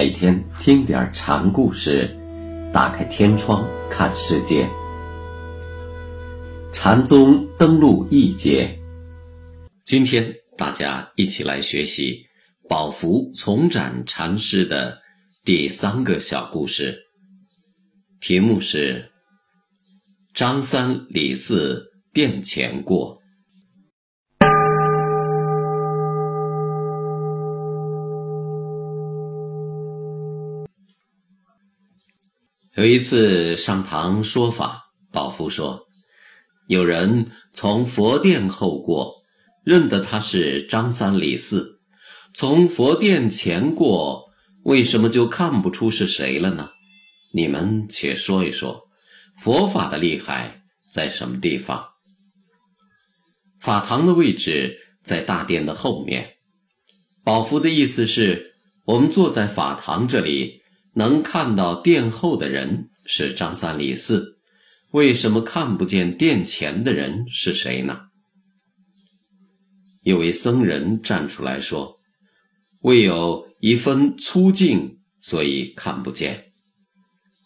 每天听点禅故事，打开天窗看世界。禅宗登陆一节，今天大家一起来学习宝福从展禅师的第三个小故事，题目是“张三李四殿前过”。有一次上堂说法，宝福说，有人从佛殿后过，认得他是张三李四；从佛殿前过，为什么就看不出是谁了呢？你们且说一说，佛法的厉害在什么地方？法堂的位置在大殿的后面。宝福的意思是，我们坐在法堂这里。能看到殿后的人是张三李四，为什么看不见殿前的人是谁呢？有位僧人站出来说：“为有一分粗净，所以看不见。”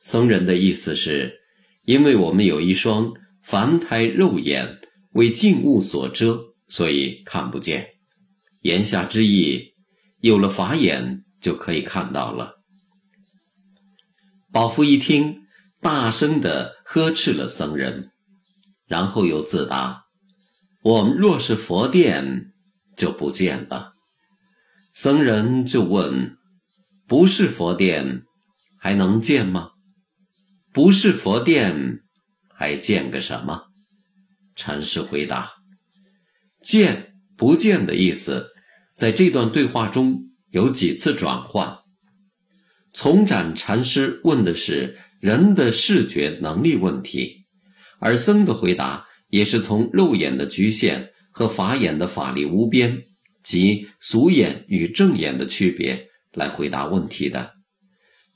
僧人的意思是，因为我们有一双凡胎肉眼为静物所遮，所以看不见。言下之意，有了法眼就可以看到了。宝福一听，大声的呵斥了僧人，然后又自答：“我们若是佛殿，就不见了。”僧人就问：“不是佛殿，还能见吗？不是佛殿，还见个什么？”禅师回答：“见不见的意思，在这段对话中有几次转换。”从展禅师问的是人的视觉能力问题，而僧的回答也是从肉眼的局限和法眼的法力无边及俗眼与正眼的区别来回答问题的，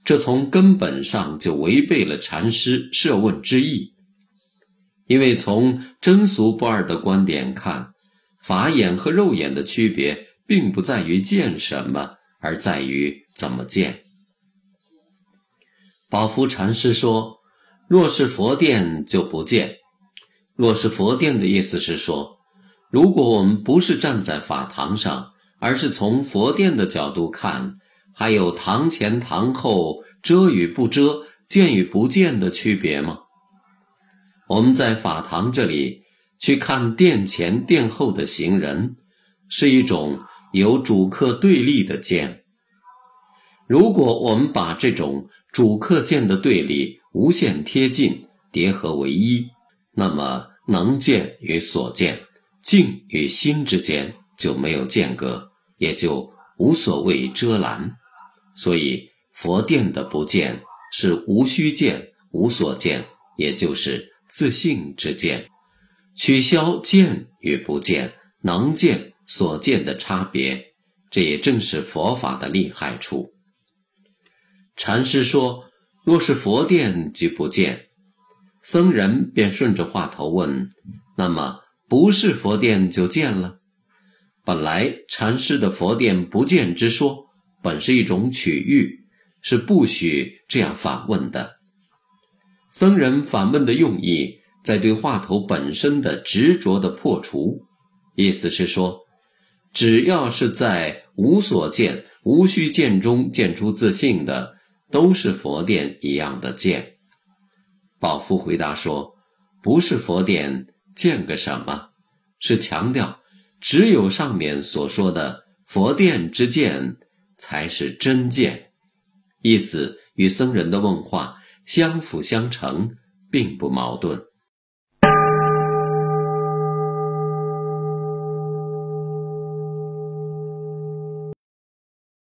这从根本上就违背了禅师设问之意。因为从真俗不二的观点看，法眼和肉眼的区别并不在于见什么，而在于怎么见。宝福禅师说：“若是佛殿就不见。若是佛殿的意思是说，如果我们不是站在法堂上，而是从佛殿的角度看，还有堂前堂后遮与不遮、见与不见的区别吗？我们在法堂这里去看殿前殿后的行人，是一种有主客对立的见。如果我们把这种……主客见的对立无限贴近，叠合为一，那么能见与所见、境与心之间就没有间隔，也就无所谓遮拦。所以佛殿的不见是无虚见、无所见，也就是自性之见。取消见与不见、能见所见的差别，这也正是佛法的厉害处。禅师说：“若是佛殿即不见。”僧人便顺着话头问：“那么不是佛殿就见了？”本来禅师的佛殿不见之说，本是一种取喻，是不许这样反问的。僧人反问的用意，在对话头本身的执着的破除，意思是说，只要是在无所见、无需见中见出自信的。都是佛殿一样的见。宝福回答说：“不是佛殿，见个什么？是强调，只有上面所说的佛殿之见，才是真见。意思与僧人的问话相辅相成，并不矛盾。”